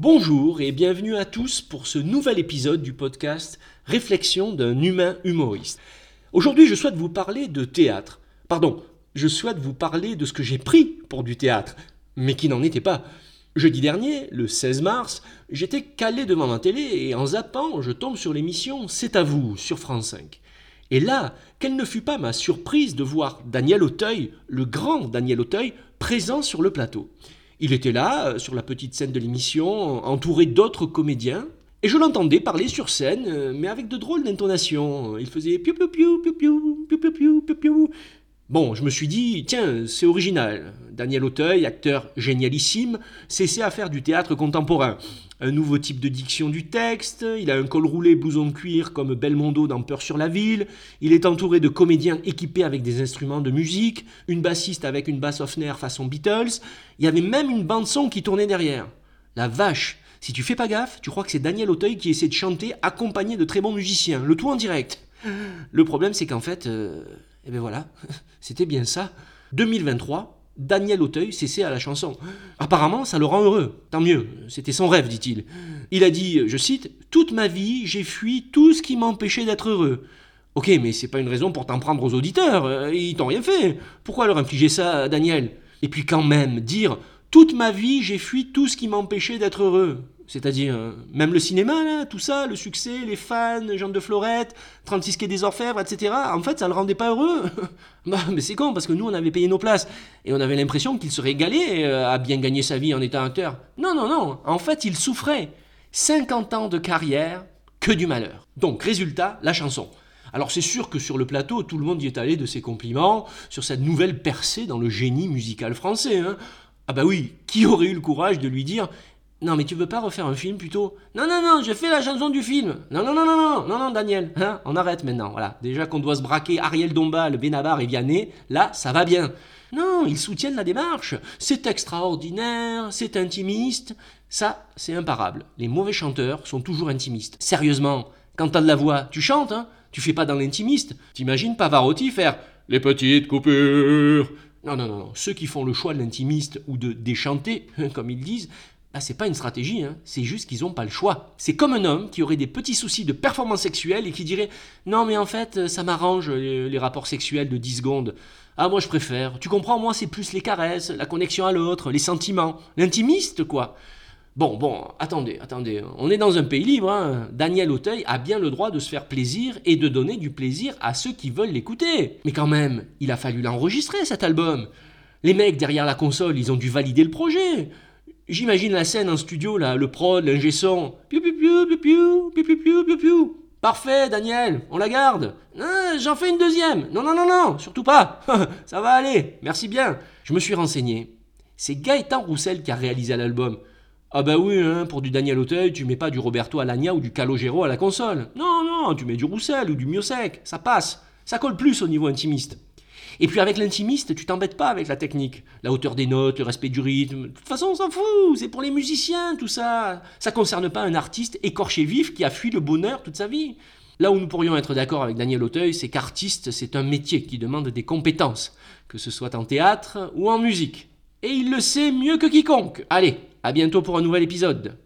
Bonjour et bienvenue à tous pour ce nouvel épisode du podcast Réflexion d'un humain humoriste. Aujourd'hui, je souhaite vous parler de théâtre. Pardon, je souhaite vous parler de ce que j'ai pris pour du théâtre, mais qui n'en était pas. Jeudi dernier, le 16 mars, j'étais calé devant ma télé et en zappant, je tombe sur l'émission C'est à vous sur France 5. Et là, quelle ne fut pas ma surprise de voir Daniel Auteuil, le grand Daniel Auteuil, présent sur le plateau. Il était là, euh, sur la petite scène de l'émission, entouré d'autres comédiens, et je l'entendais parler sur scène, euh, mais avec de drôles d'intonations. Il faisait piou piou piou piou piou piou piou piou piou. Bon, je me suis dit, tiens, c'est original. Daniel Auteuil, acteur génialissime, s'essaie à faire du théâtre contemporain. Un nouveau type de diction du texte, il a un col roulé blouson de cuir comme Belmondo dans Peur sur la ville, il est entouré de comédiens équipés avec des instruments de musique, une bassiste avec une basse Hofner façon Beatles, il y avait même une bande son qui tournait derrière. La vache, si tu fais pas gaffe, tu crois que c'est Daniel Auteuil qui essaie de chanter accompagné de très bons musiciens, le tout en direct. Le problème c'est qu'en fait... euh, et bien voilà, c'était bien ça. 2023, Daniel Auteuil s'essaie à la chanson. Apparemment, ça le rend heureux. Tant mieux, c'était son rêve, dit-il. Il a dit, je cite, Toute ma vie, j'ai fui tout ce qui m'empêchait d'être heureux. Ok, mais c'est pas une raison pour t'en prendre aux auditeurs, euh, ils t'ont rien fait. Pourquoi leur infliger ça, Daniel? Et puis quand même, dire Toute ma vie, j'ai fui tout ce qui m'empêchait d'être heureux. C'est-à-dire, euh, même le cinéma, tout ça, le succès, les fans, Jean de Florette, 36 quai des Orfèvres, etc. En fait, ça le rendait pas heureux. bah, mais c'est con, parce que nous, on avait payé nos places. Et on avait l'impression qu'il se régalait euh, à bien gagner sa vie en étant acteur. Non, non, non. En fait, il souffrait. 50 ans de carrière, que du malheur. Donc, résultat, la chanson. Alors c'est sûr que sur le plateau, tout le monde y est allé de ses compliments sur cette nouvelle percée dans le génie musical français. hein. Ah bah oui, qui aurait eu le courage de lui dire non, mais tu veux pas refaire un film plutôt Non, non, non, je fais la chanson du film. Non, non, non, non, non, non, non, Daniel. Hein on arrête maintenant. Voilà. Déjà qu'on doit se braquer Ariel Dombal, Benabar et Vianney, là, ça va bien. Non, ils soutiennent la démarche. C'est extraordinaire, c'est intimiste. Ça, c'est imparable. Les mauvais chanteurs sont toujours intimistes. Sérieusement, quand t'as de la voix, tu chantes, hein Tu fais pas dans l'intimiste. T'imagines Pavarotti faire les petites coupures non, non, non, non. Ceux qui font le choix de l'intimiste ou de déchanter, comme ils disent, c'est pas une stratégie, hein. c'est juste qu'ils n'ont pas le choix. C'est comme un homme qui aurait des petits soucis de performance sexuelle et qui dirait Non, mais en fait, ça m'arrange les, les rapports sexuels de 10 secondes. Ah, moi je préfère. Tu comprends, moi c'est plus les caresses, la connexion à l'autre, les sentiments. L'intimiste, quoi. Bon, bon, attendez, attendez. On est dans un pays libre. Hein. Daniel Auteuil a bien le droit de se faire plaisir et de donner du plaisir à ceux qui veulent l'écouter. Mais quand même, il a fallu l'enregistrer cet album. Les mecs derrière la console, ils ont dû valider le projet. J'imagine la scène en studio, là, le prod, l'ingé son. Piou piou piou piou piou piou piou piou. Parfait, Daniel, on la garde. J'en fais une deuxième. Non, non, non, non, surtout pas. Ça va aller, merci bien. Je me suis renseigné. C'est Gaëtan Roussel qui a réalisé l'album. Ah bah oui, hein, pour du Daniel Auteuil, tu mets pas du Roberto Alagna ou du Calogero à la console. Non, non, tu mets du Roussel ou du Miosec, ça passe. Ça colle plus au niveau intimiste. Et puis avec l'intimiste, tu t'embêtes pas avec la technique. La hauteur des notes, le respect du rythme. De toute façon, on s'en fout. C'est pour les musiciens, tout ça. Ça concerne pas un artiste écorché vif qui a fui le bonheur toute sa vie. Là où nous pourrions être d'accord avec Daniel Auteuil, c'est qu'artiste, c'est un métier qui demande des compétences, que ce soit en théâtre ou en musique. Et il le sait mieux que quiconque. Allez, à bientôt pour un nouvel épisode.